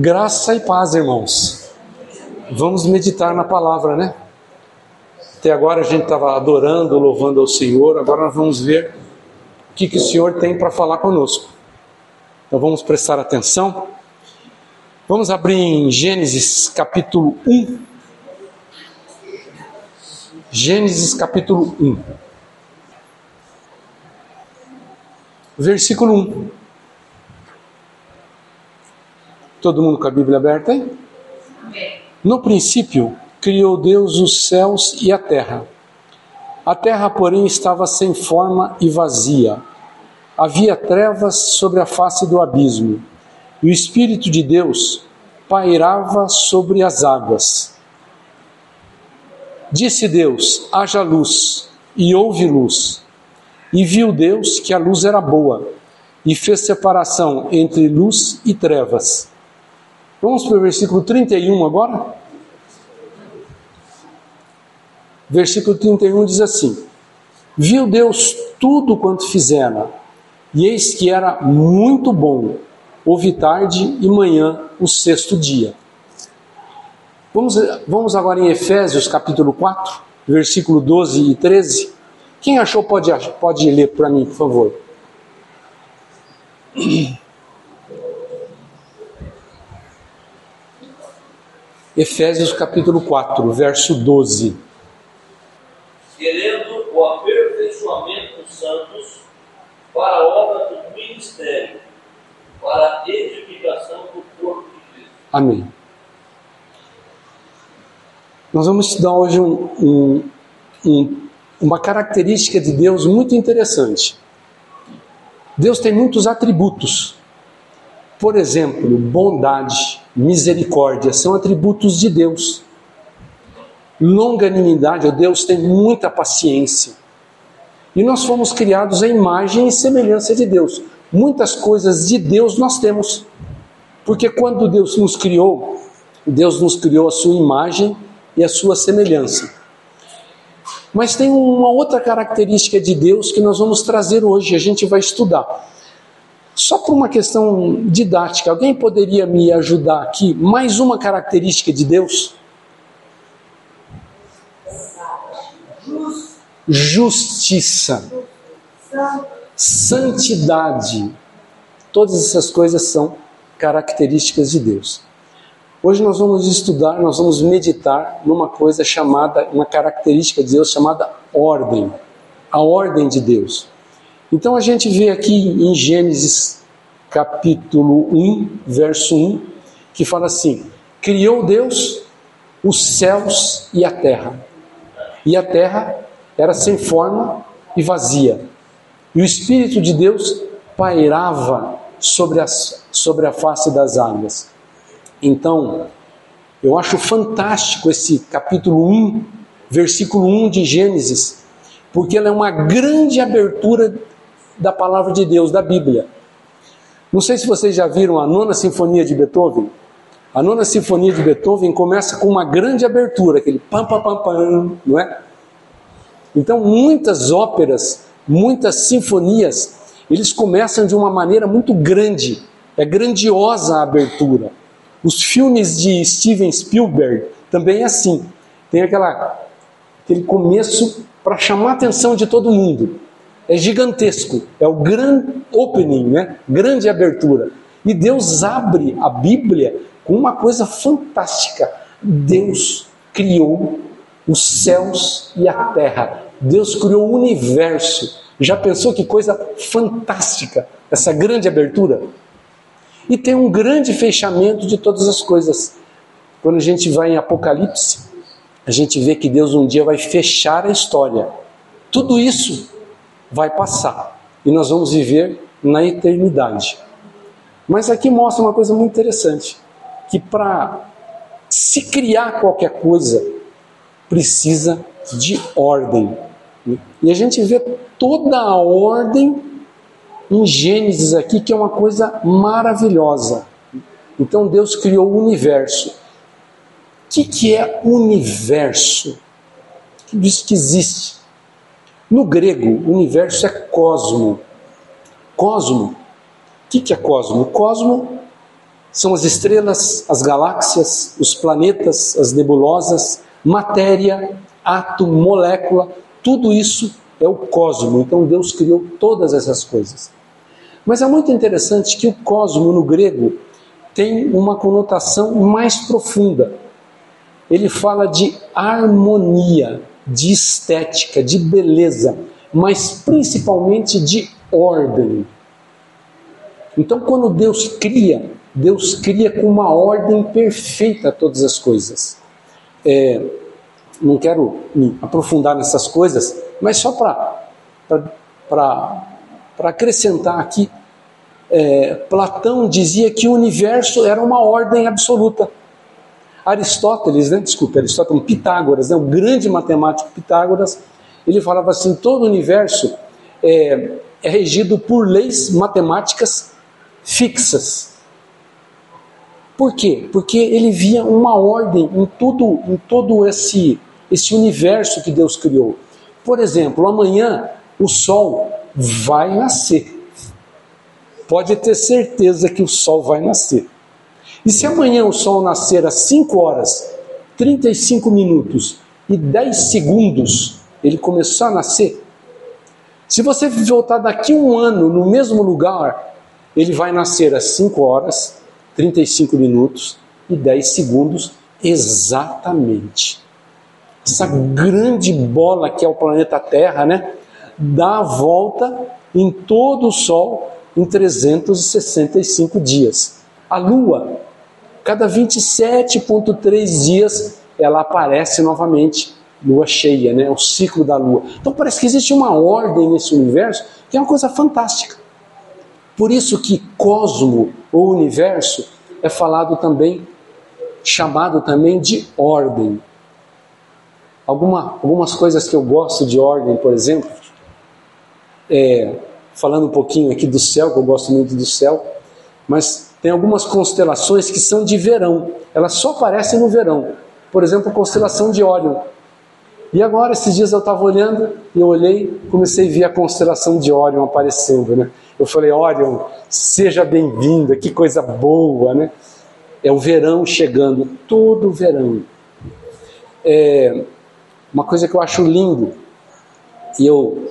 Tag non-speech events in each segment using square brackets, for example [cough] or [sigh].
Graça e paz, irmãos. Vamos meditar na palavra, né? Até agora a gente estava adorando, louvando ao Senhor, agora nós vamos ver o que, que o Senhor tem para falar conosco. Então vamos prestar atenção. Vamos abrir em Gênesis capítulo 1. Gênesis capítulo 1. Versículo 1. Todo mundo com a Bíblia aberta aí? No princípio, criou Deus os céus e a terra. A terra, porém, estava sem forma e vazia. Havia trevas sobre a face do abismo, e o Espírito de Deus pairava sobre as águas. Disse Deus: haja luz, e houve luz. E viu Deus que a luz era boa, e fez separação entre luz e trevas. Vamos para o versículo 31 agora? Versículo 31 diz assim: Viu Deus tudo quanto fizera, e eis que era muito bom. Houve tarde e manhã o sexto dia. Vamos, vamos agora em Efésios capítulo 4, versículo 12 e 13. Quem achou pode, pode ler para mim, por favor. Efésios capítulo 4, verso 12. Querendo o aperfeiçoamento dos santos para a obra do ministério, para a edificação do corpo de Cristo. Amém. Nós vamos estudar hoje um, um, um, uma característica de Deus muito interessante. Deus tem muitos atributos. Por exemplo, bondade, misericórdia são atributos de Deus. Longanimidade, Deus tem muita paciência. E nós fomos criados à imagem e semelhança de Deus. Muitas coisas de Deus nós temos. Porque quando Deus nos criou, Deus nos criou a sua imagem e a sua semelhança. Mas tem uma outra característica de Deus que nós vamos trazer hoje, a gente vai estudar. Só por uma questão didática, alguém poderia me ajudar aqui? Mais uma característica de Deus? Justiça, santidade, todas essas coisas são características de Deus. Hoje nós vamos estudar, nós vamos meditar numa coisa chamada, uma característica de Deus chamada ordem, a ordem de Deus. Então a gente vê aqui em Gênesis capítulo 1, verso 1, que fala assim: Criou Deus os céus e a terra. E a terra era sem forma e vazia. E o Espírito de Deus pairava sobre, as, sobre a face das águas. Então, eu acho fantástico esse capítulo 1, versículo 1 de Gênesis, porque ela é uma grande abertura da palavra de Deus, da Bíblia. Não sei se vocês já viram a nona sinfonia de Beethoven. A nona sinfonia de Beethoven começa com uma grande abertura, aquele pam pam pam pam, não é? Então, muitas óperas, muitas sinfonias, eles começam de uma maneira muito grande. É grandiosa a abertura. Os filmes de Steven Spielberg também é assim. Tem aquela, aquele começo para chamar a atenção de todo mundo é gigantesco, é o grande opening, né? grande abertura. E Deus abre a Bíblia com uma coisa fantástica. Deus criou os céus e a terra. Deus criou o universo. Já pensou que coisa fantástica essa grande abertura? E tem um grande fechamento de todas as coisas. Quando a gente vai em Apocalipse, a gente vê que Deus um dia vai fechar a história. Tudo isso vai passar e nós vamos viver na eternidade. Mas aqui mostra uma coisa muito interessante, que para se criar qualquer coisa precisa de ordem. E a gente vê toda a ordem em Gênesis aqui, que é uma coisa maravilhosa. Então Deus criou o universo. O que, que é universo? Tudo isso que existe. No grego, o universo é cosmo. Cosmo. O que, que é cosmo? Cosmo são as estrelas, as galáxias, os planetas, as nebulosas, matéria, átomo, molécula, tudo isso é o cosmo. Então Deus criou todas essas coisas. Mas é muito interessante que o cosmo no grego tem uma conotação mais profunda. Ele fala de harmonia, de estética, de beleza, mas principalmente de ordem. Então, quando Deus cria, Deus cria com uma ordem perfeita todas as coisas. É, não quero me aprofundar nessas coisas, mas só para acrescentar aqui, é, Platão dizia que o universo era uma ordem absoluta. Aristóteles, né, desculpe, Aristóteles, Pitágoras, né, o grande matemático Pitágoras, ele falava assim: todo o universo é, é regido por leis matemáticas fixas. Por quê? Porque ele via uma ordem em tudo, em todo esse, esse universo que Deus criou. Por exemplo, amanhã o sol vai nascer. Pode ter certeza que o sol vai nascer. E se amanhã o sol nascer às 5 horas, 35 minutos e 10 segundos, ele começar a nascer, se você voltar daqui um ano no mesmo lugar, ele vai nascer às 5 horas, 35 minutos e 10 segundos exatamente. Essa grande bola que é o planeta Terra, né? Dá a volta em todo o Sol em 365 dias. A Lua, cada 27,3 dias, ela aparece novamente, lua cheia, né? o ciclo da Lua. Então parece que existe uma ordem nesse universo que é uma coisa fantástica. Por isso que cosmo ou universo é falado também, chamado também de ordem. Alguma, algumas coisas que eu gosto de ordem, por exemplo, é, falando um pouquinho aqui do céu, que eu gosto muito do céu, mas tem algumas constelações que são de verão, elas só aparecem no verão. Por exemplo, a constelação de Órion. E agora, esses dias eu estava olhando, e olhei, comecei a ver a constelação de Órion aparecendo, né? Eu falei, Órion, seja bem-vinda, que coisa boa, né? É o verão chegando, todo verão. É uma coisa que eu acho lindo, e eu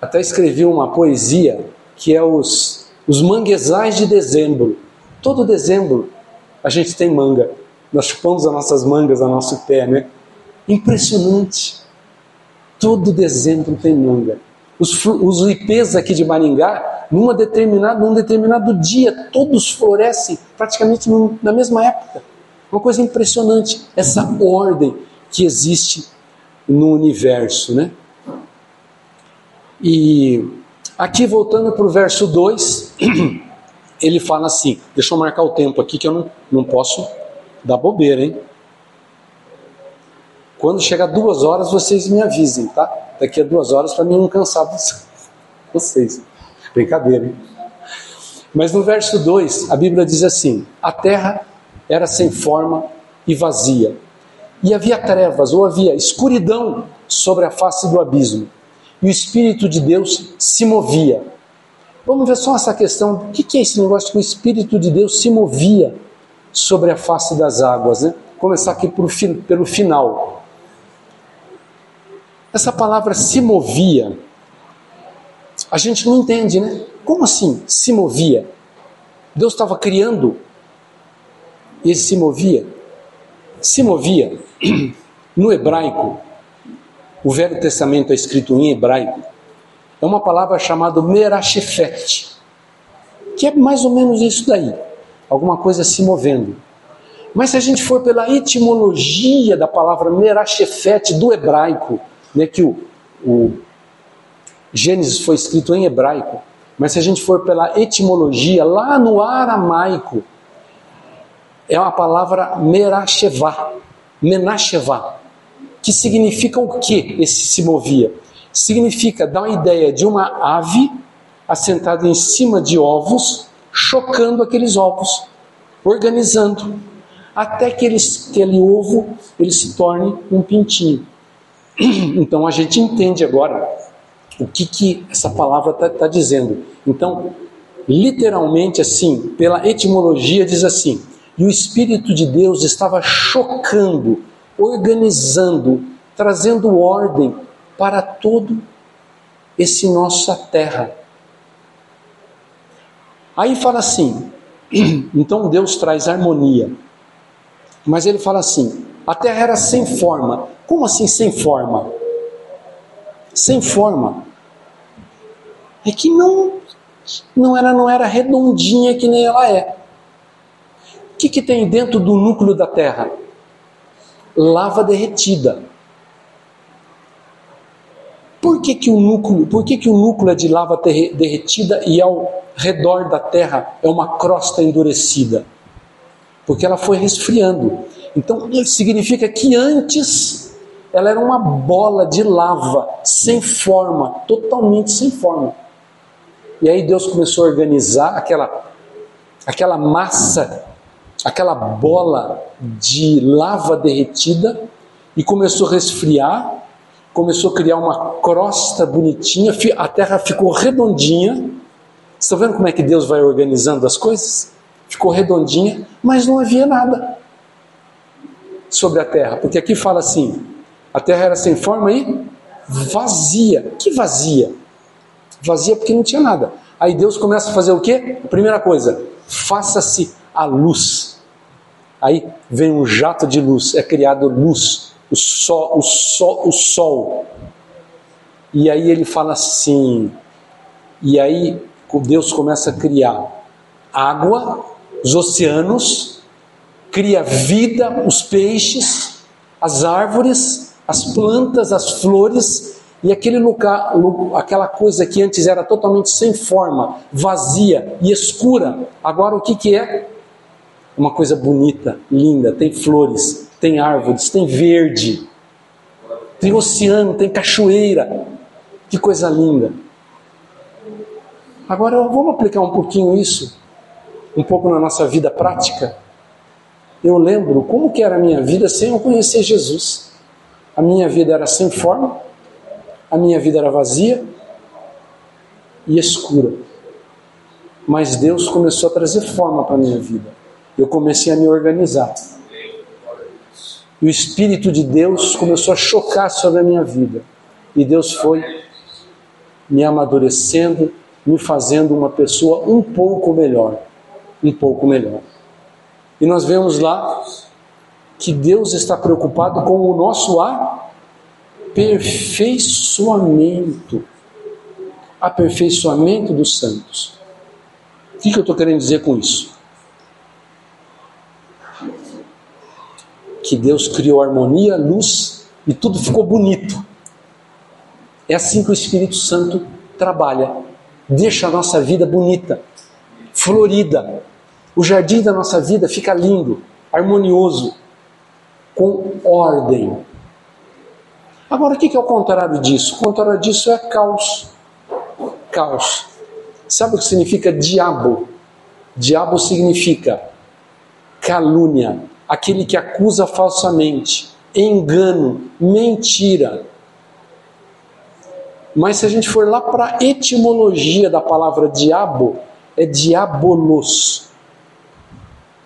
até escrevi uma poesia que é os, os manguezais de dezembro. Todo dezembro a gente tem manga. Nós chupamos as nossas mangas a nosso pé, né? Impressionante. Todo dezembro tem manga. Os, os aqui de Maringá, numa determinada, num determinado dia, todos florescem praticamente na mesma época. Uma coisa impressionante, essa ordem que existe no universo, né? E aqui voltando para o verso 2, [clears throat] ele fala assim: deixa eu marcar o tempo aqui que eu não, não posso dar bobeira, hein? Quando chegar duas horas, vocês me avisem, tá? Daqui a duas horas para mim não cansar [laughs] vocês. Brincadeira, hein? Mas no verso 2, a Bíblia diz assim: A terra era sem forma e vazia, e havia trevas, ou havia escuridão sobre a face do abismo e o Espírito de Deus se movia. Vamos ver só essa questão: o que é esse negócio que o Espírito de Deus se movia sobre a face das águas? Né? Começar aqui pelo final. Essa palavra se movia, a gente não entende, né? Como assim se movia? Deus estava criando e ele se movia? Se movia, [clears throat] no hebraico, o Velho Testamento é escrito em hebraico, é uma palavra chamada merashefet, que é mais ou menos isso daí, alguma coisa se movendo. Mas se a gente for pela etimologia da palavra merashefet do hebraico, né, que o, o Gênesis foi escrito em hebraico, mas se a gente for pela etimologia, lá no aramaico, é uma palavra merashevá, menashevá, que significa o que esse se movia? Significa dar uma ideia de uma ave assentada em cima de ovos, chocando aqueles ovos, organizando, até que eles, aquele ovo ele se torne um pintinho. [clears throat] Então a gente entende agora o que, que essa palavra está tá dizendo. Então, literalmente assim, pela etimologia, diz assim: e o Espírito de Deus estava chocando, organizando, trazendo ordem para todo esse nossa terra. Aí fala assim: [clears throat] então Deus traz harmonia. Mas ele fala assim: a terra era sem forma. Como assim sem forma? Sem forma. É que não não era não era redondinha que nem ela é. O que, que tem dentro do núcleo da terra? Lava derretida. Por que, que o núcleo, por que, que o núcleo é de lava derretida e ao redor da terra é uma crosta endurecida? Porque ela foi resfriando. Então significa que antes ela era uma bola de lava, sem forma, totalmente sem forma. E aí Deus começou a organizar aquela, aquela massa, aquela bola de lava derretida e começou a resfriar começou a criar uma crosta bonitinha, a terra ficou redondinha. Estão vendo como é que Deus vai organizando as coisas? Ficou redondinha, mas não havia nada sobre a terra, porque aqui fala assim: a terra era sem forma e vazia. Que vazia? Vazia porque não tinha nada. Aí Deus começa a fazer o quê? Primeira coisa, faça-se a luz. Aí vem um jato de luz, é criado luz o sol, o sol, o sol. E aí ele fala assim, e aí Deus começa a criar água, os oceanos, cria vida, os peixes, as árvores, as plantas, as flores, e aquele lugar, aquela coisa que antes era totalmente sem forma, vazia e escura, agora o que, que é? Uma coisa bonita, linda, tem flores, tem árvores, tem verde, tem oceano, tem cachoeira. Que coisa linda. Agora vamos aplicar um pouquinho isso, um pouco na nossa vida prática. Eu lembro como que era a minha vida sem eu conhecer Jesus. A minha vida era sem forma, a minha vida era vazia e escura. Mas Deus começou a trazer forma para a minha vida. Eu comecei a me organizar. E o Espírito de Deus começou a chocar sobre a minha vida. E Deus foi me amadurecendo, me fazendo uma pessoa um pouco melhor. Um pouco melhor. E nós vemos lá que Deus está preocupado com o nosso aperfeiçoamento. Aperfeiçoamento dos santos. O que, que eu estou querendo dizer com isso? Que Deus criou harmonia, luz e tudo ficou bonito. É assim que o Espírito Santo trabalha. Deixa a nossa vida bonita, florida. O jardim da nossa vida fica lindo, harmonioso, com ordem. Agora, o que é o contrário disso? O contrário disso é caos. Caos. Sabe o que significa diabo? Diabo significa calúnia, aquele que acusa falsamente, engano, mentira. Mas se a gente for lá para a etimologia da palavra diabo, é diabolos.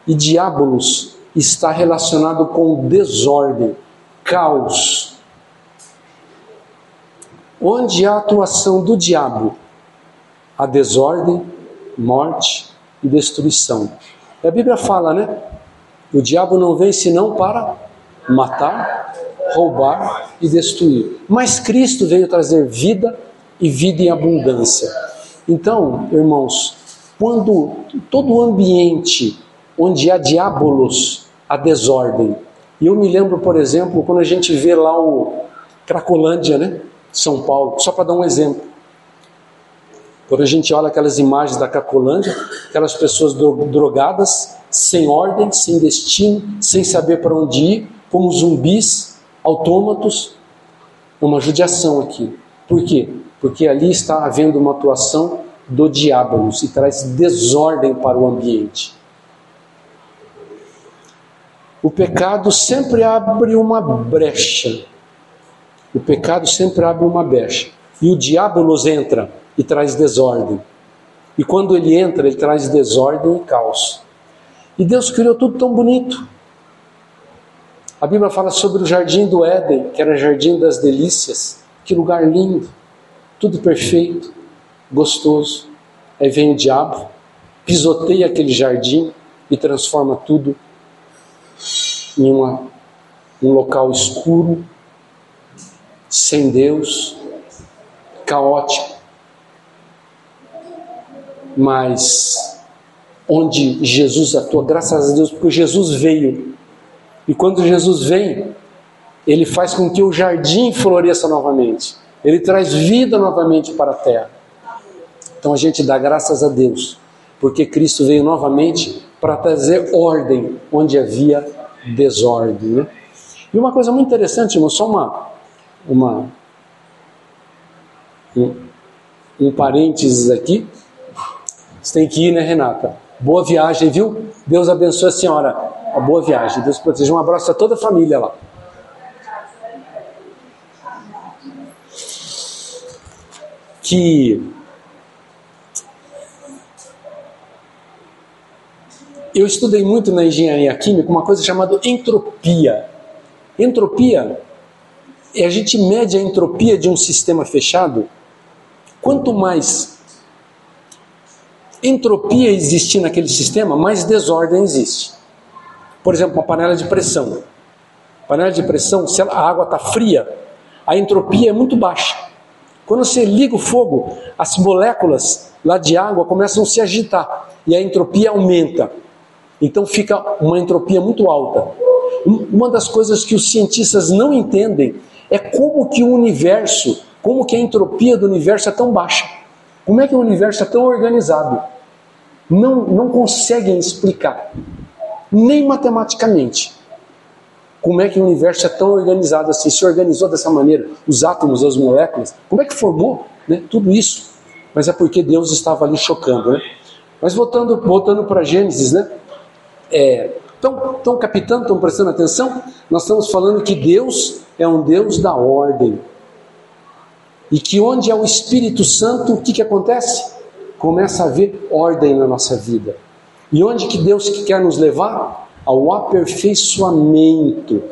E diabolos está relacionado com desordem, caos. Onde há a atuação do diabo? A desordem, morte e destruição. A Bíblia fala, né? O diabo não vem senão para matar, roubar e destruir. Mas Cristo veio trazer vida e vida em abundância. Então, irmãos, quando todo o ambiente onde há diabolos, há desordem. E eu me lembro, por exemplo, quando a gente vê lá o Cracolândia, né? São Paulo, só para dar um exemplo. Quando a gente olha aquelas imagens da Cracolândia, aquelas pessoas drogadas, sem ordem, sem destino, sem saber para onde ir, como zumbis, autômatos. Uma judiação aqui. Por quê? Porque ali está havendo uma atuação do diabo e traz desordem para o ambiente. O pecado sempre abre uma brecha. O pecado sempre abre uma brecha. E o diabo entra e traz desordem. E quando ele entra, ele traz desordem e caos. E Deus criou tudo tão bonito. A Bíblia fala sobre o jardim do Éden, que era o jardim das delícias. Que lugar lindo, tudo perfeito, gostoso. Aí vem o diabo, pisoteia aquele jardim e transforma tudo em uma, um local escuro, sem Deus, caótico. Mas onde Jesus atua, graças a Deus, porque Jesus veio. E quando Jesus vem, ele faz com que o jardim floresça novamente. Ele traz vida novamente para a terra. Então a gente dá graças a Deus, porque Cristo veio novamente para trazer ordem onde havia desordem. Né? E uma coisa muito interessante, irmão, só uma, uma um, um parênteses aqui. Você tem que ir, né, Renata? Boa viagem, viu? Deus abençoe a senhora. Uma boa viagem. Deus proteja. Um abraço a toda a família lá. Que eu estudei muito na engenharia química uma coisa chamada entropia. Entropia é a gente mede a entropia de um sistema fechado. Quanto mais entropia existir naquele sistema, mais desordem existe. Por exemplo, uma panela de pressão. Panela de pressão, se a água está fria, a entropia é muito baixa. Quando você liga o fogo, as moléculas lá de água começam a se agitar e a entropia aumenta. Então fica uma entropia muito alta. Uma das coisas que os cientistas não entendem é como que o universo, como que a entropia do universo é tão baixa. Como é que o universo é tão organizado? Não, não conseguem explicar, nem matematicamente, como é que o universo é tão organizado assim, se organizou dessa maneira, os átomos, as moléculas, como é que formou né, tudo isso? Mas é porque Deus estava ali chocando. Né? Mas voltando, voltando para Gênesis, né? Estão é, captando, estão prestando atenção? Nós estamos falando que Deus é um Deus da ordem. E que onde é o Espírito Santo, o que, que acontece? Começa a haver ordem na nossa vida. E onde que Deus quer nos levar? Ao aperfeiçoamento.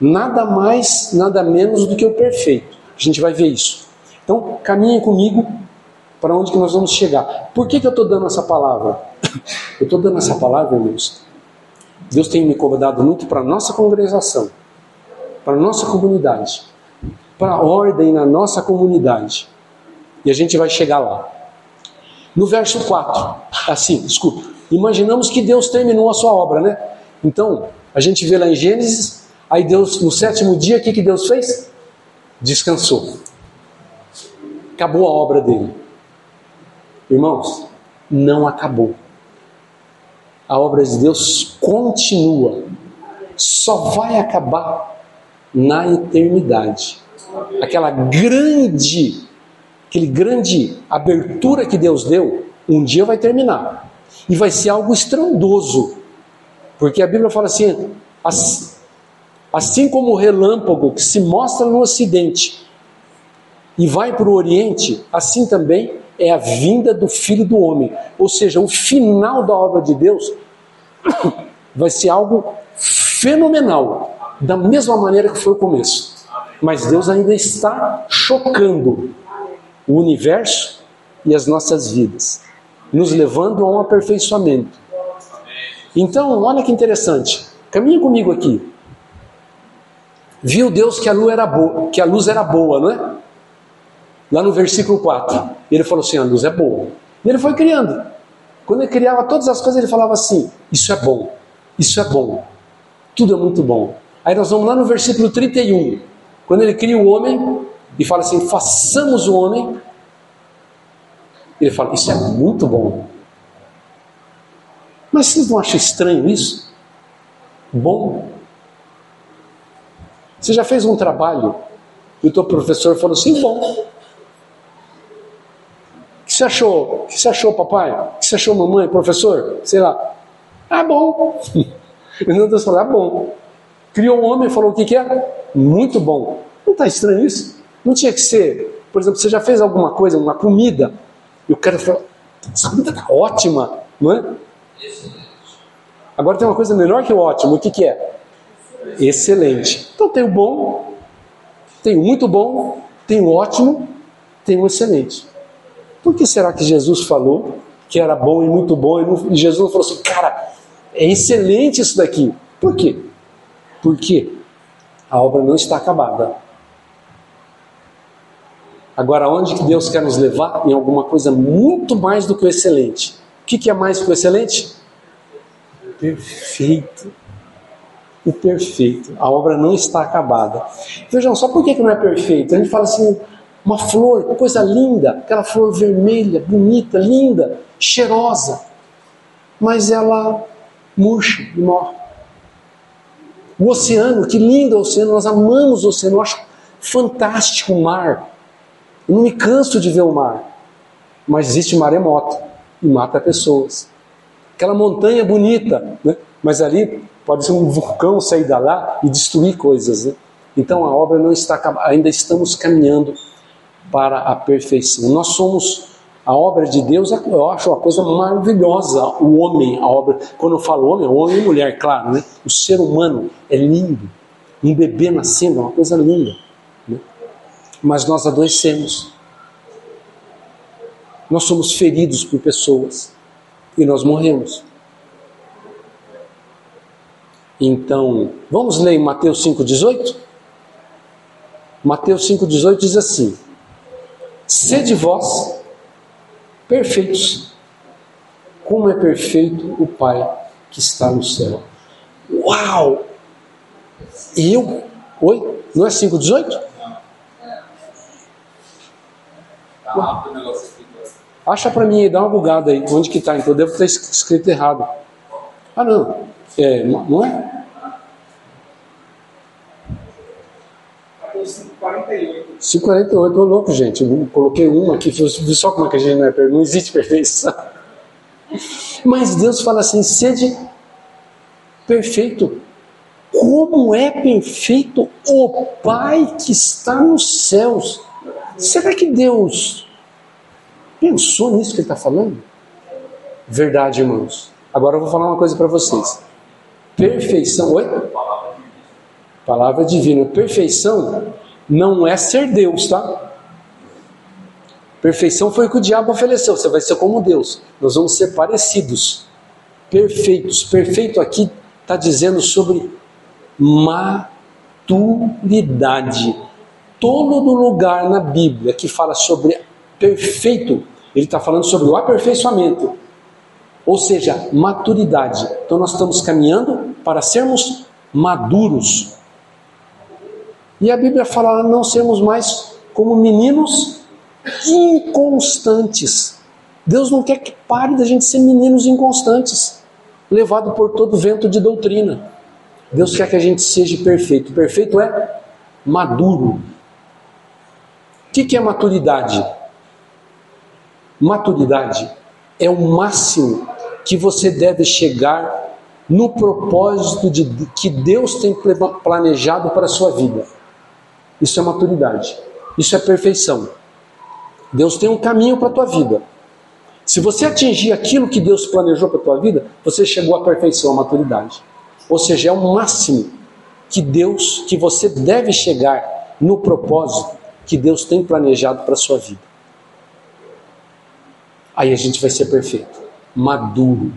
Nada mais, nada menos do que o perfeito. A gente vai ver isso. Então, caminhem comigo para onde que nós vamos chegar. Por que, que eu estou dando essa palavra? [laughs] Eu estou dando essa palavra, irmãos. Deus tem me convidado muito para a nossa congregação, para a nossa comunidade, para a ordem na nossa comunidade. E a gente vai chegar lá. No verso 4, assim, desculpa. Imaginamos que Deus terminou a sua obra, né? Então, a gente vê lá em Gênesis, aí Deus, no sétimo dia, o que, que Deus fez? Descansou. Acabou a obra dele. Irmãos, não acabou. A obra de Deus continua. Só vai acabar na eternidade. Aquela grande, aquele grande abertura que Deus deu, um dia vai terminar. E vai ser algo estrondoso. Porque a Bíblia fala assim: assim como o relâmpago que se mostra no ocidente e vai para o oriente, assim também é a vinda do Filho do Homem. Ou seja, o final da obra de Deus [coughs] vai ser algo fenomenal, da mesma maneira que foi o começo. Mas Deus ainda está chocando o universo e as nossas vidas, nos levando a um aperfeiçoamento. Então, olha que interessante. Caminha comigo aqui. Viu Deus que a luz era boa, que a luz era boa, não é? Lá no versículo 4, ele falou assim: a luz é boa. E ele foi criando. Quando ele criava todas as coisas, ele falava assim: Isso é bom, isso é bom, tudo é muito bom. Aí nós vamos lá no versículo 31, quando ele cria o homem e fala assim: Façamos o homem. Ele fala: Isso é muito bom. Mas vocês não acham estranho isso? Bom. Você já fez um trabalho e o teu professor falou assim: Bom que você achou? O que você achou, papai? O que você achou, mamãe, professor? Sei lá. Ah, bom. [laughs] Deus falou, ah, bom. Criou um homem e falou o que, que é? Muito bom. Não está estranho isso? Não tinha que ser, por exemplo, você já fez alguma coisa, uma comida, e o cara falou, Essa comida está ótima, não é? Agora tem uma coisa melhor que o ótimo, o que, que é? Excelente. Então tem o bom, tem o muito bom, tem o ótimo, tem o excelente. Por que será que Jesus falou que era bom e muito bom e Jesus falou assim, cara, é excelente isso daqui? Por quê? Porque a obra não está acabada. Agora, onde que Deus quer nos levar? Em alguma coisa muito mais do que o excelente. O que, que é mais que o excelente? Perfeito. O perfeito. A obra não está acabada. Vejam só por que, que não é perfeito. A gente fala assim, uma flor, coisa linda, aquela flor vermelha, bonita, linda, cheirosa. Mas ela murcha e morre. O oceano, que lindo é o oceano, nós amamos o oceano, eu acho fantástico o mar. Eu não me canso de ver o mar. Mas existe maremoto e mata pessoas. Aquela montanha bonita, né? mas ali pode ser um vulcão sair da lá e destruir coisas. Né? Então a obra não está ainda estamos caminhando para a perfeição. Nós somos a obra de Deus, eu acho uma coisa maravilhosa. O homem, a obra, quando eu falo homem, homem e mulher, claro, né? O ser humano é lindo. Um bebê nascendo é uma coisa linda mas nós adoecemos. Nós somos feridos por pessoas e nós morremos. Então, vamos ler Mateus 5,18? Mateus 5,18 diz assim: Sede vós perfeitos, como é perfeito o Pai que está no céu. Uau! Eu? Oi? Não é 5,18? Tá Acha para mim aí, dá uma bugada aí. Onde que tá? Então devo ter escrito errado. Ah, não. É, não é? 548, tô louco, gente. Eu coloquei uma aqui, viu só como é que a gente não é Não existe perfeição. [laughs] Mas Deus fala assim: sede perfeito. Como é perfeito o Pai que está nos céus. Será que Deus pensou nisso que ele está falando? Verdade, irmãos. Agora eu vou falar uma coisa para vocês. Perfeição. Oi? Palavra divina. Perfeição não é ser Deus, tá? Perfeição foi o que o diabo ofereceu. Você vai ser como Deus. Nós vamos ser parecidos. Perfeitos. Perfeito aqui está dizendo sobre maturidade todo lugar na Bíblia que fala sobre perfeito, ele está falando sobre o aperfeiçoamento, ou seja, maturidade. Então nós estamos caminhando para sermos maduros. E a Bíblia fala não sermos mais como meninos inconstantes. Deus não quer que pare da gente ser meninos inconstantes, levado por todo vento de doutrina. Deus quer que a gente seja perfeito. Perfeito é maduro, o que, que é maturidade? Maturidade é o máximo que você deve chegar no propósito de, que Deus tem planejado para a sua vida. Isso é maturidade. Isso é perfeição. Deus tem um caminho para a tua vida. Se você atingir aquilo que Deus planejou para a tua vida, você chegou à perfeição, à maturidade. Ou seja, é o máximo que Deus, que você deve chegar no propósito que Deus tem planejado para a sua vida. Aí a gente vai ser perfeito, maduro.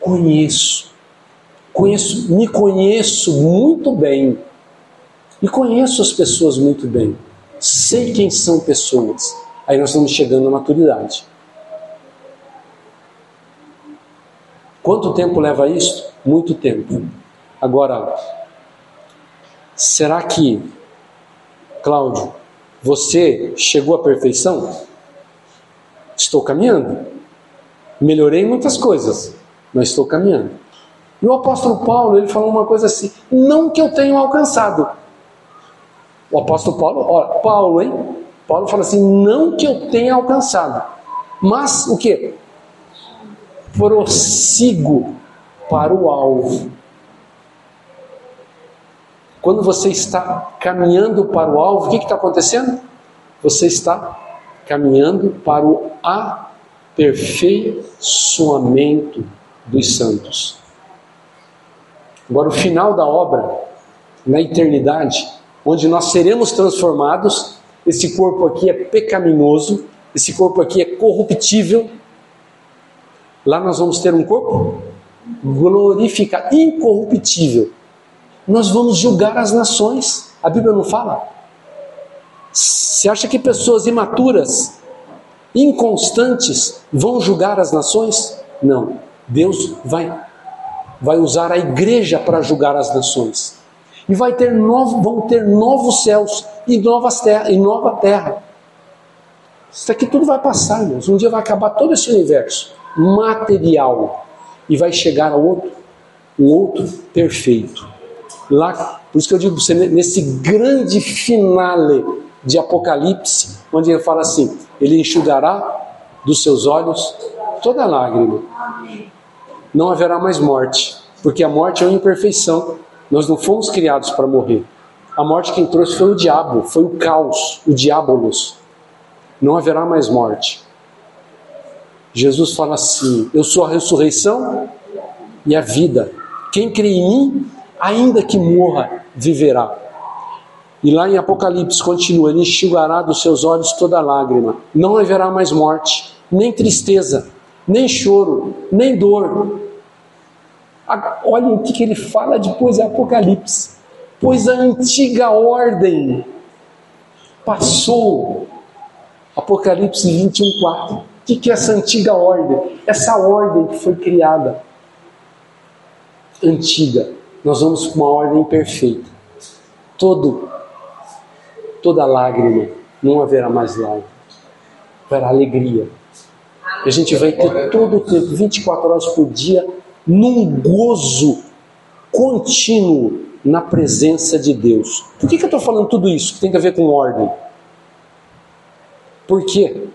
Conheço, conheço, me conheço muito bem. E conheço as pessoas muito bem. Sei quem são pessoas. Aí nós estamos chegando à maturidade. Quanto tempo leva isso? Muito tempo. Agora, será que Cláudio, você chegou à perfeição? Estou caminhando. Melhorei muitas coisas, mas estou caminhando. E o apóstolo Paulo, ele falou uma coisa assim: não que eu tenha alcançado. O apóstolo Paulo, ó, Paulo, hein? Paulo fala assim: não que eu tenha alcançado, mas o que? Prossigo para o alvo. Quando você está caminhando para o alvo, o que está acontecendo? Você está caminhando para o aperfeiçoamento dos santos. Agora, o final da obra, na eternidade, onde nós seremos transformados, esse corpo aqui é pecaminoso, esse corpo aqui é corruptível. Lá nós vamos ter um corpo glorificado, incorruptível. Nós vamos julgar as nações. A Bíblia não fala? Você acha que pessoas imaturas, inconstantes, vão julgar as nações? Não. Deus vai, vai usar a igreja para julgar as nações. E vai ter novo, vão ter novos céus e, novas terra, e nova terra. Isso aqui tudo vai passar, irmãos. Um dia vai acabar todo esse universo material e vai chegar a outro, um outro perfeito. Lá, por isso que eu digo você, nesse grande finale de Apocalipse, onde ele fala assim: Ele enxugará dos seus olhos toda lágrima. Não haverá mais morte, porque a morte é uma imperfeição. Nós não fomos criados para morrer. A morte quem trouxe foi o diabo, foi o caos, o diabolos. Não haverá mais morte. Jesus fala assim: Eu sou a ressurreição e a vida. Quem crê em mim, ainda que morra, viverá. E lá em Apocalipse continua: Ele enxugará dos seus olhos toda lágrima. Não haverá mais morte, nem tristeza, nem choro, nem dor. Olhem o que ele fala depois em Apocalipse. Pois a antiga ordem passou. Apocalipse 21, 4. O que é essa antiga ordem? Essa ordem que foi criada, antiga. Nós vamos para uma ordem perfeita. Todo toda lágrima, não haverá mais lágrima, haverá alegria. A gente vai ter todo o tempo, 24 horas por dia, num gozo contínuo na presença de Deus. Por que, que eu estou falando tudo isso que tem a ver com ordem? Por quê?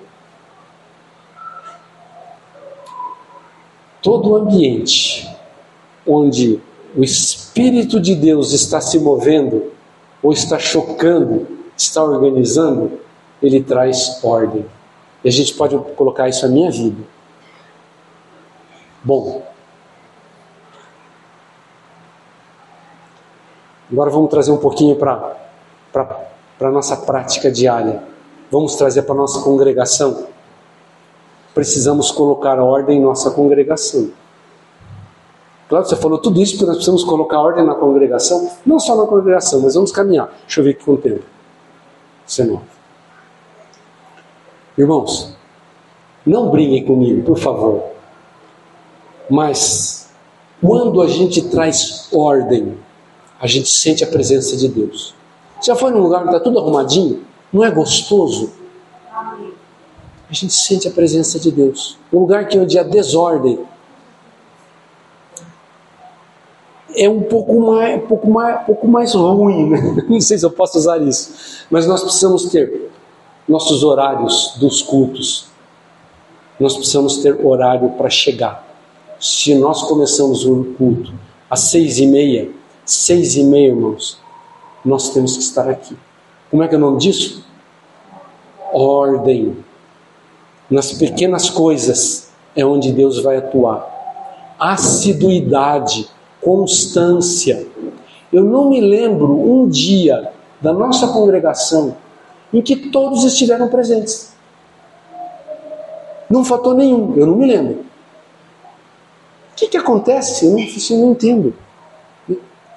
Todo ambiente onde o Espírito de Deus está se movendo ou está chocando está organizando, ele traz ordem. E a gente pode colocar isso na minha vida. Bom, agora vamos trazer um pouquinho para a nossa prática diária. Vamos trazer para a nossa congregação. Precisamos colocar ordem em nossa congregação. Claro, você falou tudo isso porque nós precisamos colocar ordem na congregação, não só na congregação, mas vamos caminhar. Deixa eu ver aqui com o tempo. 19. Irmãos, não briguem comigo, por favor. Mas quando a gente traz ordem, a gente sente a presença de Deus. Já foi num lugar que está tudo arrumadinho? Não é gostoso? A gente sente a presença de Deus. Um lugar que onde há desordem, é um pouco mais, um pouco mais, um pouco mais ruim, né? [laughs] não sei se eu posso usar isso, mas nós precisamos ter nossos horários dos cultos, nós precisamos ter horário para chegar. Se nós começamos o culto às seis e meia, seis e meia, irmãos, nós temos que estar aqui. Como é que é o nome disso? Ordem. Nas pequenas coisas é onde Deus vai atuar. Assiduidade constância. Eu não me lembro um dia da nossa congregação em que todos estiveram presentes. Não faltou nenhum, eu não me lembro. O que, que acontece? Eu não, não entendo.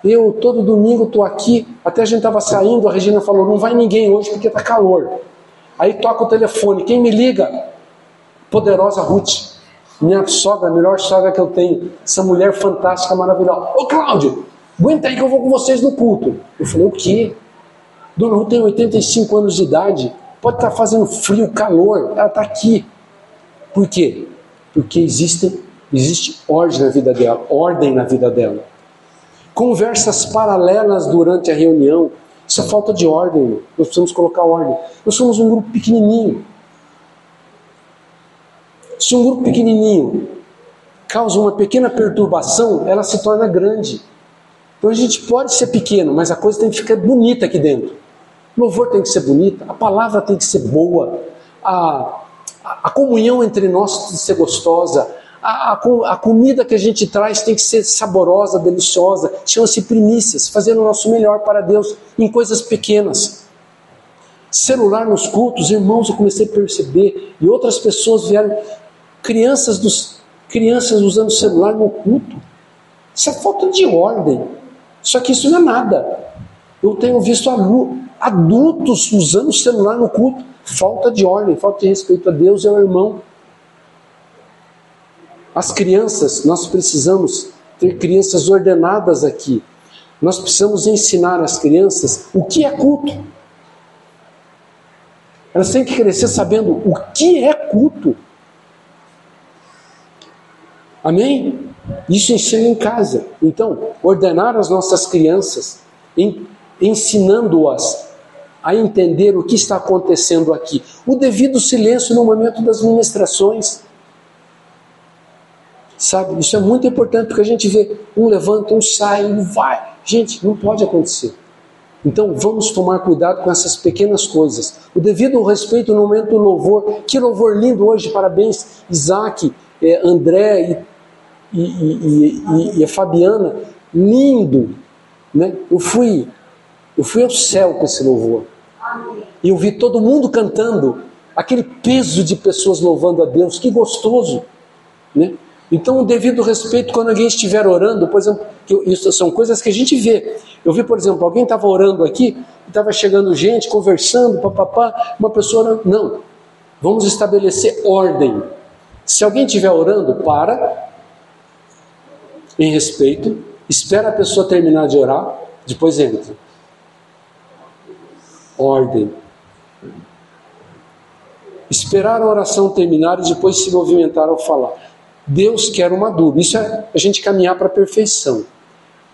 Eu todo domingo estou aqui, até a gente estava saindo, a Regina falou, não vai ninguém hoje porque está calor. Aí toca o telefone, quem me liga? Poderosa Ruth. Minha sogra, a melhor sogra que eu tenho, essa mulher fantástica, maravilhosa. Ô Cláudio, aguenta aí que eu vou com vocês no culto. Eu falei, o quê? Dona Ruth tem 85 anos de idade, pode estar tá fazendo frio, calor, ela está aqui. Por quê? Porque existe, existe ordem na vida dela, ordem na vida dela. Conversas paralelas durante a reunião, isso é falta de ordem, nós precisamos colocar ordem. Nós somos um grupo pequenininho, se um grupo pequenininho causa uma pequena perturbação, ela se torna grande. Então a gente pode ser pequeno, mas a coisa tem que ficar bonita aqui dentro. O louvor tem que ser bonita, a palavra tem que ser boa, a, a, a comunhão entre nós tem que ser gostosa, a, a, a, comida que a gente traz tem que ser saborosa, deliciosa, chama-se primícias, fazer o nosso melhor para Deus em coisas pequenas. Celular nos cultos, irmãos, eu comecei a perceber, e outras pessoas vieram, crianças, dos, crianças usando celular no culto. Isso é falta de ordem. Só que isso não é nada. Eu tenho visto adultos usando celular no culto. Falta de ordem, falta de respeito a Deus e ao irmão. As crianças, nós precisamos ter crianças ordenadas aqui. Nós precisamos ensinar as crianças o que é culto. Elas têm que crescer sabendo o que é culto. Amém? Isso ensina em casa. Então, ordenar as nossas crianças, ensinando-as a entender o que está acontecendo aqui. O devido silêncio no momento das ministrações. Sabe? Isso é muito importante porque a gente vê um levanta, um sai, um vai. Gente, não pode acontecer. Então vamos tomar cuidado com essas pequenas coisas. O devido respeito no momento do louvor. Que louvor lindo hoje, parabéns, Isaac, é, André e, e, e, e, a Fabiana. Lindo. Né? Eu, fui, eu fui ao céu com esse louvor. E eu vi todo mundo cantando. Aquele peso de pessoas louvando a Deus. Que gostoso. Né? Então, o devido respeito quando alguém estiver orando, por exemplo, isso são coisas que a gente vê. Eu vi, por exemplo, alguém estava orando aqui, estava chegando gente, conversando, papapá, uma pessoa orando. Não, vamos estabelecer ordem. Se alguém estiver orando, para, em respeito, espera a pessoa terminar de orar, depois entra. Ordem. Esperar a oração terminar e depois se movimentar ao falar. Deus quer o maduro. Isso é a gente caminhar para a perfeição.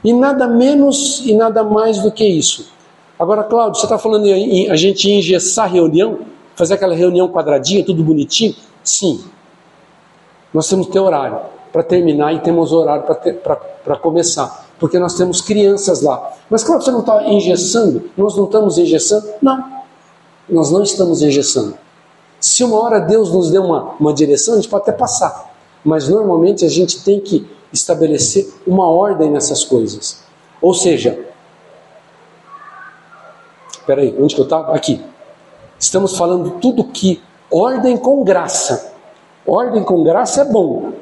E nada menos e nada mais do que isso. Agora, Cláudio, você está falando em a gente engessar reunião, fazer aquela reunião quadradinha, tudo bonitinho? Sim. Nós temos que ter horário para terminar e temos horário para começar. Porque nós temos crianças lá. Mas, Cláudio, você não está engessando? Nós não estamos engessando? Não. Nós não estamos engessando. Se uma hora Deus nos deu uma, uma direção, a gente pode até passar mas normalmente a gente tem que estabelecer uma ordem nessas coisas. Ou seja, espera aí, onde que eu estava? Aqui. Estamos falando tudo que ordem com graça. Ordem com graça é bom.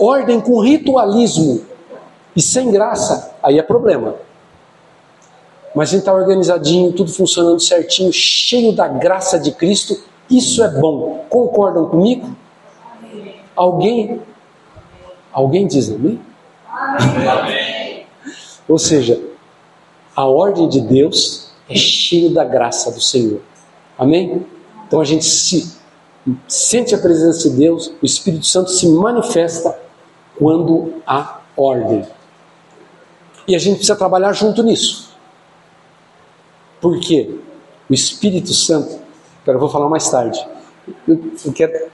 Ordem com ritualismo e sem graça, aí é problema. Mas gente está organizadinho, tudo funcionando certinho, cheio da graça de Cristo, isso é bom. Concordam comigo? Alguém Alguém diz amém? amém? Ou seja, a ordem de Deus é cheia da graça do Senhor. Amém? Então a gente se sente a presença de Deus, o Espírito Santo se manifesta quando há ordem. E a gente precisa trabalhar junto nisso. Por quê? O Espírito Santo, eu vou falar mais tarde. Eu quero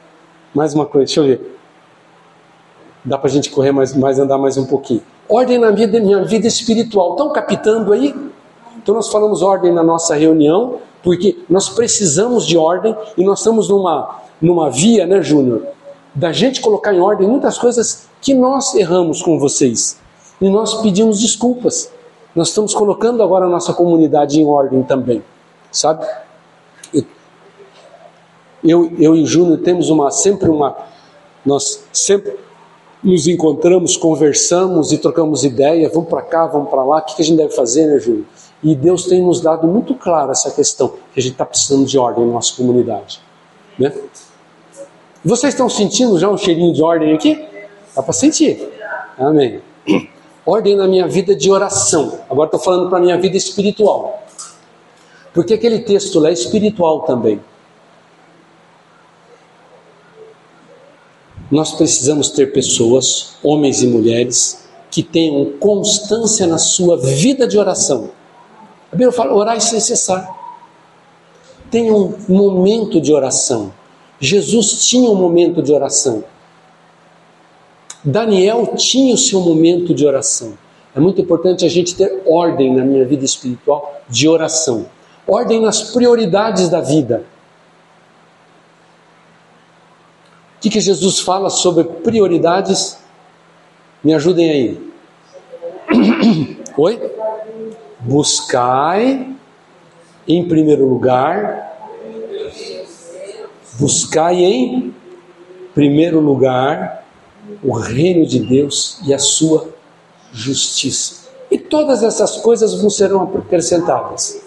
mais uma coisa, deixa eu ver. Dá para a gente correr mais, mais, andar mais um pouquinho. Ordem na vida, minha vida espiritual. Estão captando aí? Então nós falamos ordem na nossa reunião, porque nós precisamos de ordem e nós estamos numa, numa via, né, Júnior? Da gente colocar em ordem muitas coisas que nós erramos com vocês. E nós pedimos desculpas. Nós estamos colocando agora a nossa comunidade em ordem também, sabe? Eu, eu e Júnior temos uma sempre uma nós sempre nos encontramos, conversamos e trocamos ideia, vamos para cá, vamos para lá, o que a gente deve fazer, né, Júlio? E Deus tem nos dado muito claro essa questão, que a gente está precisando de ordem na nossa comunidade. Né? Vocês estão sentindo já um cheirinho de ordem aqui? Dá para sentir. Amém. Ordem na minha vida de oração. Agora estou falando para a minha vida espiritual. Porque aquele texto lá é espiritual também. Nós precisamos ter pessoas, homens e mulheres, que tenham constância na sua vida de oração. A Bíblia fala orar sem cessar. Tenha um momento de oração. Jesus tinha um momento de oração. Daniel tinha o seu momento de oração. É muito importante a gente ter ordem na minha vida espiritual de oração. Ordem nas prioridades da vida. O que, que Jesus fala sobre prioridades? Me ajudem aí. [coughs] Oi? Buscai em primeiro lugar, buscai em primeiro lugar o reino de Deus e a sua justiça. E todas essas coisas vão serão acrescentadas.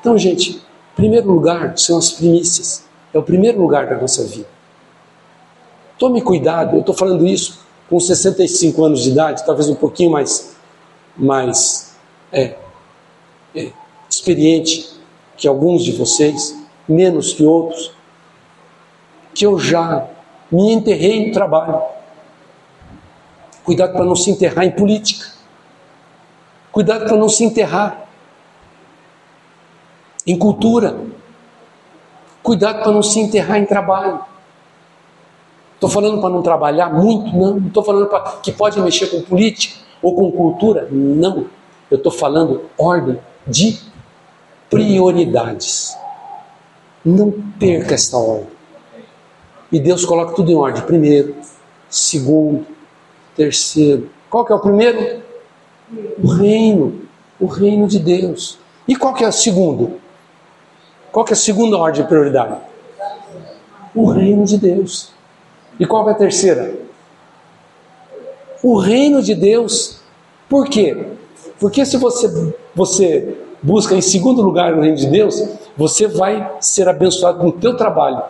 Então, gente, primeiro lugar são as primícias. É o primeiro lugar da nossa vida. Tome cuidado, eu estou falando isso com 65 anos de idade, talvez um pouquinho mais, mais é, é, experiente que alguns de vocês, menos que outros, que eu já me enterrei no trabalho. Cuidado para não se enterrar em política. Cuidado para não se enterrar em cultura. Cuidado para não se enterrar em trabalho. Estou falando para não trabalhar muito? Não. Estou falando para que pode mexer com política ou com cultura? Não. Eu estou falando ordem de prioridades. Não perca esta ordem. E Deus coloca tudo em ordem. Primeiro, segundo, terceiro. Qual que é o primeiro? O reino. O reino de Deus. E qual que é o segundo? Qual que é a segunda ordem de prioridade? O reino de Deus. E qual é a terceira? O reino de Deus. Por quê? Porque se você, você busca em segundo lugar o reino de Deus, você vai ser abençoado no teu trabalho,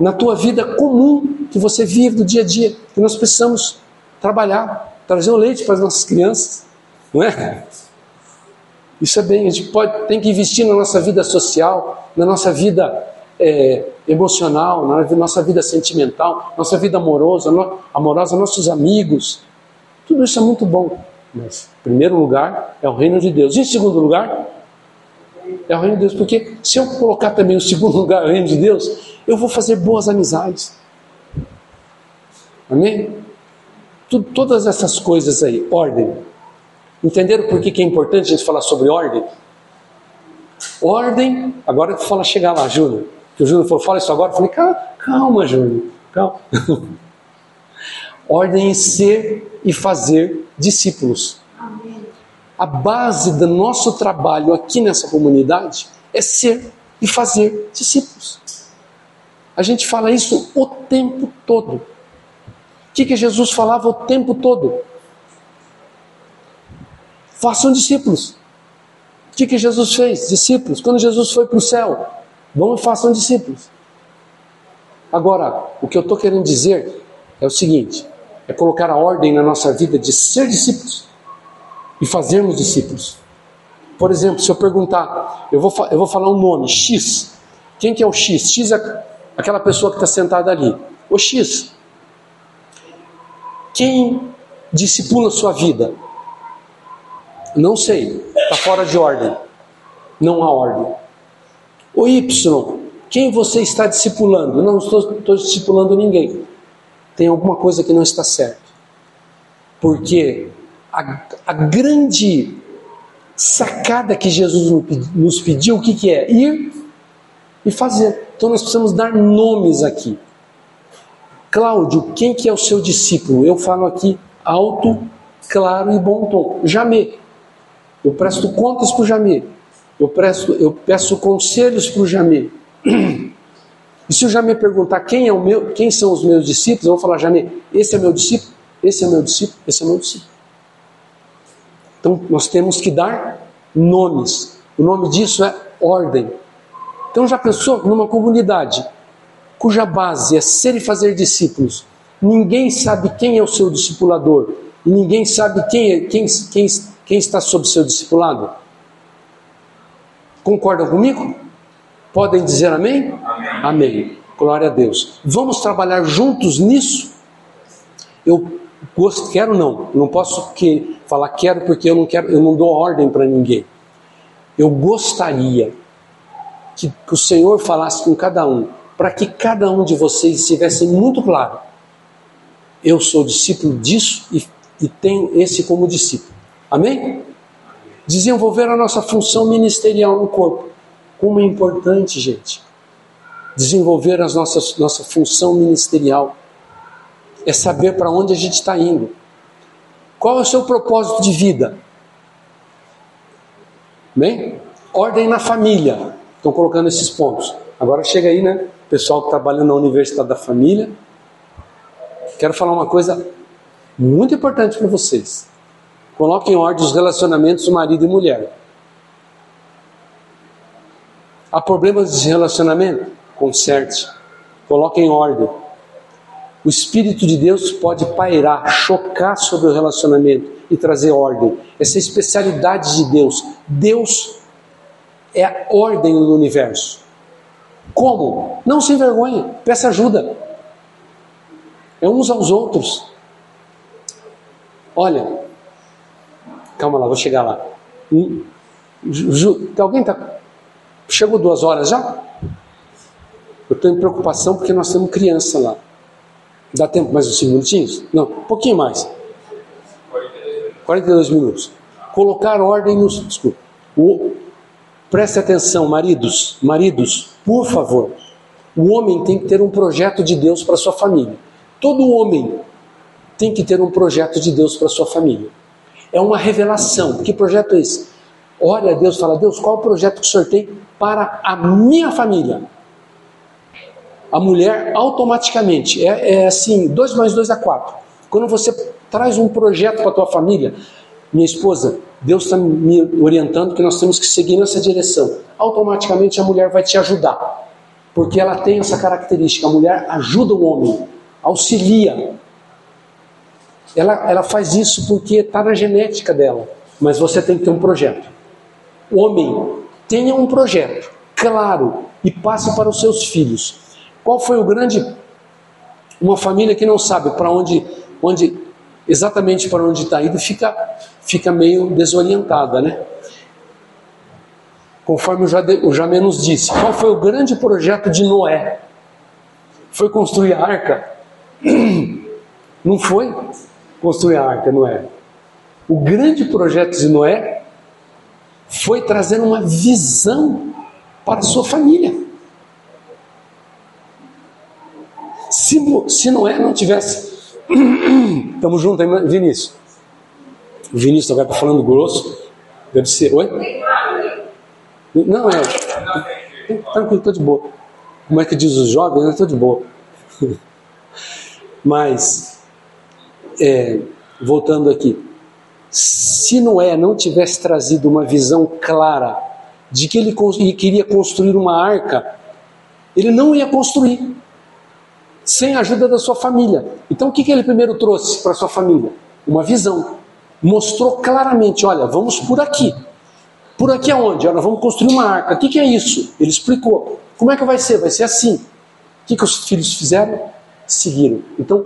na tua vida comum que você vive do dia a dia, que nós precisamos trabalhar, trazer o leite para as nossas crianças, não é? Isso é bem, a gente pode, tem que investir na nossa vida social, na nossa vida é, emocional, na nossa vida sentimental, nossa vida amorosa, no, amorosa, nossos amigos. Tudo isso é muito bom. Mas, em primeiro lugar, é o reino de Deus. E em segundo lugar, é o reino de Deus. Porque se eu colocar também o segundo [laughs] lugar, o reino de Deus, eu vou fazer boas amizades. Amém? Todas essas coisas aí, ordem. Entenderam por que, que é importante a gente falar sobre ordem? Ordem, agora fala chegar lá, Júnior que o Júnior falou, fala isso agora. Eu falei, calma, calma Júnior, calma. [laughs] Ordem em ser e fazer discípulos. A base do nosso trabalho aqui nessa comunidade é ser e fazer discípulos. A gente fala isso o tempo todo. O que, que Jesus falava o tempo todo? Façam discípulos. O que, que Jesus fez? Discípulos. Quando Jesus foi para o céu, Vão e façam discípulos. Agora, o que eu estou querendo dizer é o seguinte: é colocar a ordem na nossa vida de ser discípulos e fazermos discípulos. Por exemplo, se eu perguntar, eu vou, eu vou falar um nome, X. Quem que é o X? X é aquela pessoa que está sentada ali. O X. Quem discipula sua vida? Não sei, está fora de ordem. Não há ordem. O Y, quem você está discipulando? Não estou, estou discipulando ninguém. Tem alguma coisa que não está certo. Porque a, a grande sacada que Jesus nos pediu, o que, que é? Ir e fazer. Então nós precisamos dar nomes aqui. Cláudio, quem que é o seu discípulo? Eu falo aqui alto, claro e bom tom. Jamê. Eu presto contas para o Jamê. Eu, presto, eu peço conselhos para o Jamê. E se o Jamê perguntar quem, é o meu, quem são os meus discípulos, eu vou falar, Jamê, esse é meu discípulo, esse é meu discípulo, esse é meu discípulo. Então nós temos que dar nomes. O nome disso é ordem. Então já pensou numa comunidade cuja base é ser e fazer discípulos? Ninguém sabe quem é o seu discipulador e ninguém sabe quem, é, quem, quem, quem está sob seu discipulado. Concordam comigo? Podem dizer amém? Amém? Amém. Glória a Deus. Vamos trabalhar juntos nisso? Eu gosto, quero não. não posso que, falar quero porque eu não quero, eu não dou ordem para ninguém. Eu gostaria que, que o Senhor falasse com cada um, para que cada um de vocês estivesse muito claro. Eu sou discípulo disso e, e tenho esse como discípulo. Amém? desenvolver a nossa função ministerial no corpo. Como é importante, gente. desenvolver nossas, nossa função ministerial, é saber para onde a gente está indo. Qual é o seu propósito de vida? Bem? Ordem na família. Estão colocando esses pontos. Agora chega aí, né? Pessoal que trabalha na Universidade da Família. Quero falar uma coisa muito importante para vocês. Coloque em ordem os relacionamentos marido e mulher. Há problemas de relacionamento? Conserte. Coloque em ordem. O Espírito de Deus pode pairar, chocar sobre o relacionamento e trazer ordem. Essa é a especialidade de Deus. Deus é a ordem no universo. Como? Não se envergonhe, peça ajuda. É uns aos outros. Olha, calma lá, vou chegar lá. Hum, alguém está. Chegou duas horas já? Eu estou em preocupação porque nós temos criança lá. Dá tempo mais uns 5 minutinhos? Não, um pouquinho mais. 42 minutos. Colocar ordem nos. Desculpa. O, preste atenção, maridos. Maridos, por favor. O homem tem que ter um projeto de Deus para sua família. Todo homem tem que ter um projeto de Deus para sua família. É uma revelação. Que projeto é esse? Olha Deus fala: Deus, qual o projeto que o senhor tem para a minha família? a mulher automaticamente, é, é assim, 2 mais 2 é 4. Quando você traz um projeto para a tua família, minha esposa, Deus está me orientando que nós temos que seguir nessa direção. Automaticamente a mulher vai te ajudar, porque ela tem essa característica. A mulher ajuda o homem, auxilia. Ela, ela faz isso porque está na genética dela, mas você tem que ter um projeto. Homem, tenha um projeto claro e passe para os seus filhos. Qual foi o grande. Uma família que não sabe para onde, onde exatamente para onde está indo, fica, fica meio desorientada, né? Conforme o, Jade, o Jamé nos disse, qual foi o grande projeto de Noé? Foi construir a arca? [clears throat] Não foi construir a arca, Noé. O grande projeto de Noé foi trazer uma visão para a sua família. Se, se Noé não tivesse. [coughs] Estamos juntos aí, Vinícius. O Vinícius agora está falando grosso. Deve ser. Oi? Não, é. Tranquilo, estou de boa. Como é que diz os jovens? Estou de boa. [laughs] Mas, é, voltando aqui. Se Noé não tivesse trazido uma visão clara de que ele queria construir uma arca, ele não ia construir sem a ajuda da sua família. Então o que, que ele primeiro trouxe para sua família? Uma visão. Mostrou claramente: olha, vamos por aqui. Por aqui aonde? Olha, vamos construir uma arca. O que, que é isso? Ele explicou. Como é que vai ser? Vai ser assim. O que, que os filhos fizeram? Seguiram. Então,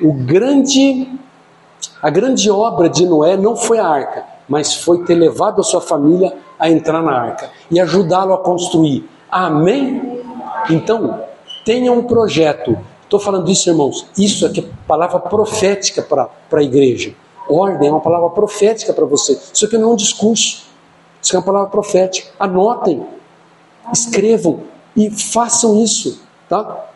o grande, a grande obra de Noé não foi a arca, mas foi ter levado a sua família a entrar na arca e ajudá-lo a construir. Amém? Então, Tenha um projeto. Estou falando isso, irmãos. Isso aqui é palavra profética para a igreja. Ordem é uma palavra profética para você. Isso aqui não é um discurso. Isso é uma palavra profética. Anotem, escrevam e façam isso. Tá?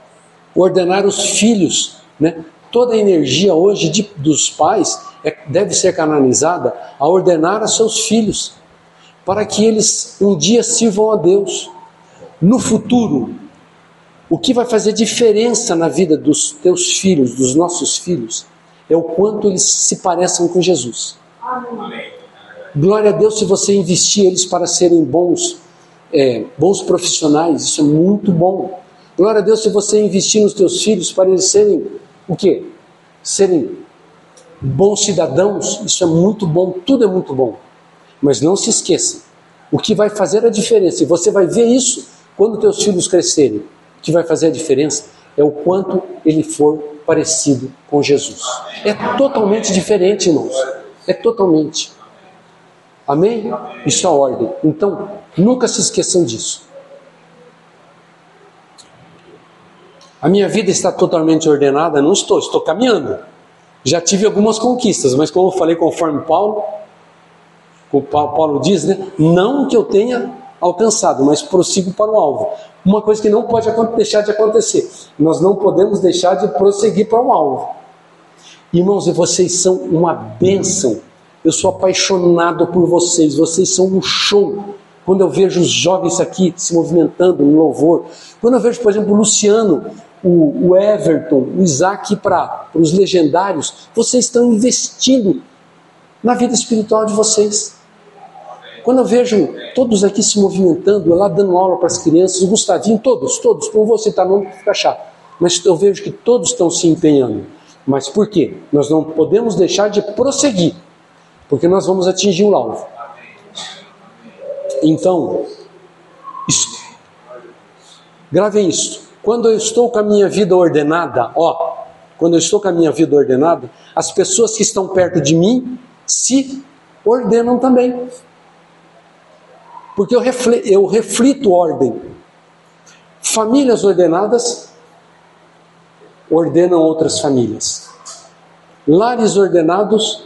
Ordenar os filhos. Né? Toda a energia hoje de, dos pais é, deve ser canalizada a ordenar a seus filhos, para que eles um dia sirvam a Deus. No futuro, o que vai fazer diferença na vida dos teus filhos, dos nossos filhos, é o quanto eles se parecem com Jesus. Amém. Glória a Deus se você investir eles para serem bons, é, bons profissionais, isso é muito bom. Glória a Deus se você investir nos teus filhos para eles serem o quê? Serem bons cidadãos, isso é muito bom, tudo é muito bom. Mas não se esqueça, o que vai fazer a diferença, e você vai ver isso quando teus filhos crescerem o que vai fazer a diferença é o quanto ele for parecido com Jesus. É totalmente diferente, irmãos. É totalmente. Amém? Isso é ordem. Então, nunca se esqueçam disso. A minha vida está totalmente ordenada? Não estou, estou caminhando. Já tive algumas conquistas, mas como eu falei conforme Paulo, o Paulo diz, né? Não que eu tenha alcançado, mas prossigo para o alvo. Uma coisa que não pode deixar de acontecer. Nós não podemos deixar de prosseguir para o alvo. Irmãos, vocês são uma bênção. Eu sou apaixonado por vocês. Vocês são um show. Quando eu vejo os jovens aqui se movimentando no louvor, quando eu vejo, por exemplo, o Luciano, o, o Everton, o Isaac para os legendários, vocês estão investindo na vida espiritual de vocês. Quando eu vejo todos aqui se movimentando, lá dando aula para as crianças, o Gustavinho, todos, todos, não vou citar nome para ficar chato, mas eu vejo que todos estão se empenhando. Mas por quê? Nós não podemos deixar de prosseguir, porque nós vamos atingir o alvo. Então, isso, gravem isso. Quando eu estou com a minha vida ordenada, ó, quando eu estou com a minha vida ordenada, as pessoas que estão perto de mim se ordenam também. Porque eu, reflito, eu reflito ordem. Famílias ordenadas ordenam outras famílias. Lares ordenados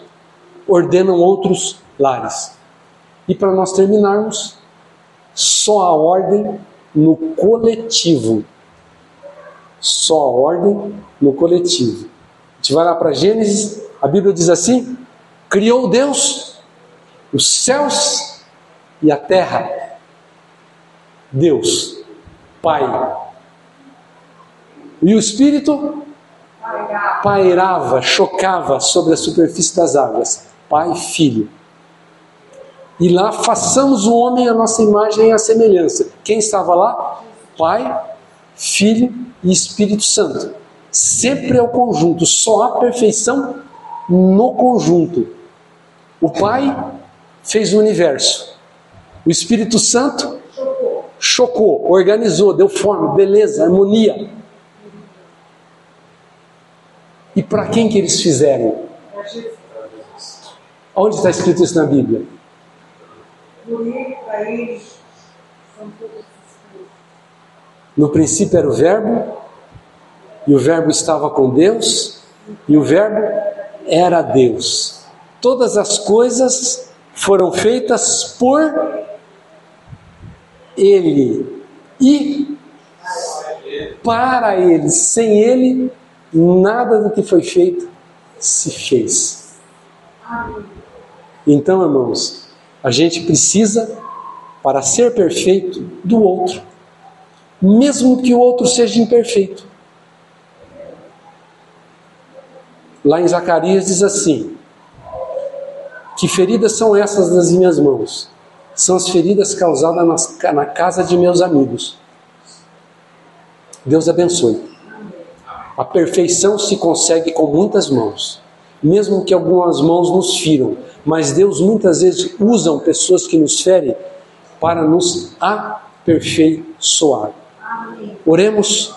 ordenam outros lares. E para nós terminarmos, só a ordem no coletivo. Só a ordem no coletivo. A gente vai lá para Gênesis, a Bíblia diz assim: criou Deus os céus e a terra. Deus, Pai. E o Espírito pairava, chocava sobre a superfície das águas. Pai Filho. E lá façamos o homem a nossa imagem e a semelhança. Quem estava lá? Pai, Filho e Espírito Santo. Sempre é o conjunto, só há perfeição no conjunto. O Pai fez o universo. O Espírito Santo chocou, organizou, deu forma, beleza, harmonia. E para quem que eles fizeram? Onde está escrito isso na Bíblia? No princípio era o Verbo, e o Verbo estava com Deus, e o Verbo era Deus. Todas as coisas foram feitas por Ele e para Ele. Sem Ele, nada do que foi feito se fez. Então, irmãos, a gente precisa, para ser perfeito, do outro, mesmo que o outro seja imperfeito. Lá em Zacarias diz assim: Que feridas são essas das minhas mãos? São as feridas causadas na casa de meus amigos. Deus abençoe. A perfeição se consegue com muitas mãos, mesmo que algumas mãos nos firam, mas Deus muitas vezes usa pessoas que nos ferem para nos aperfeiçoar. Oremos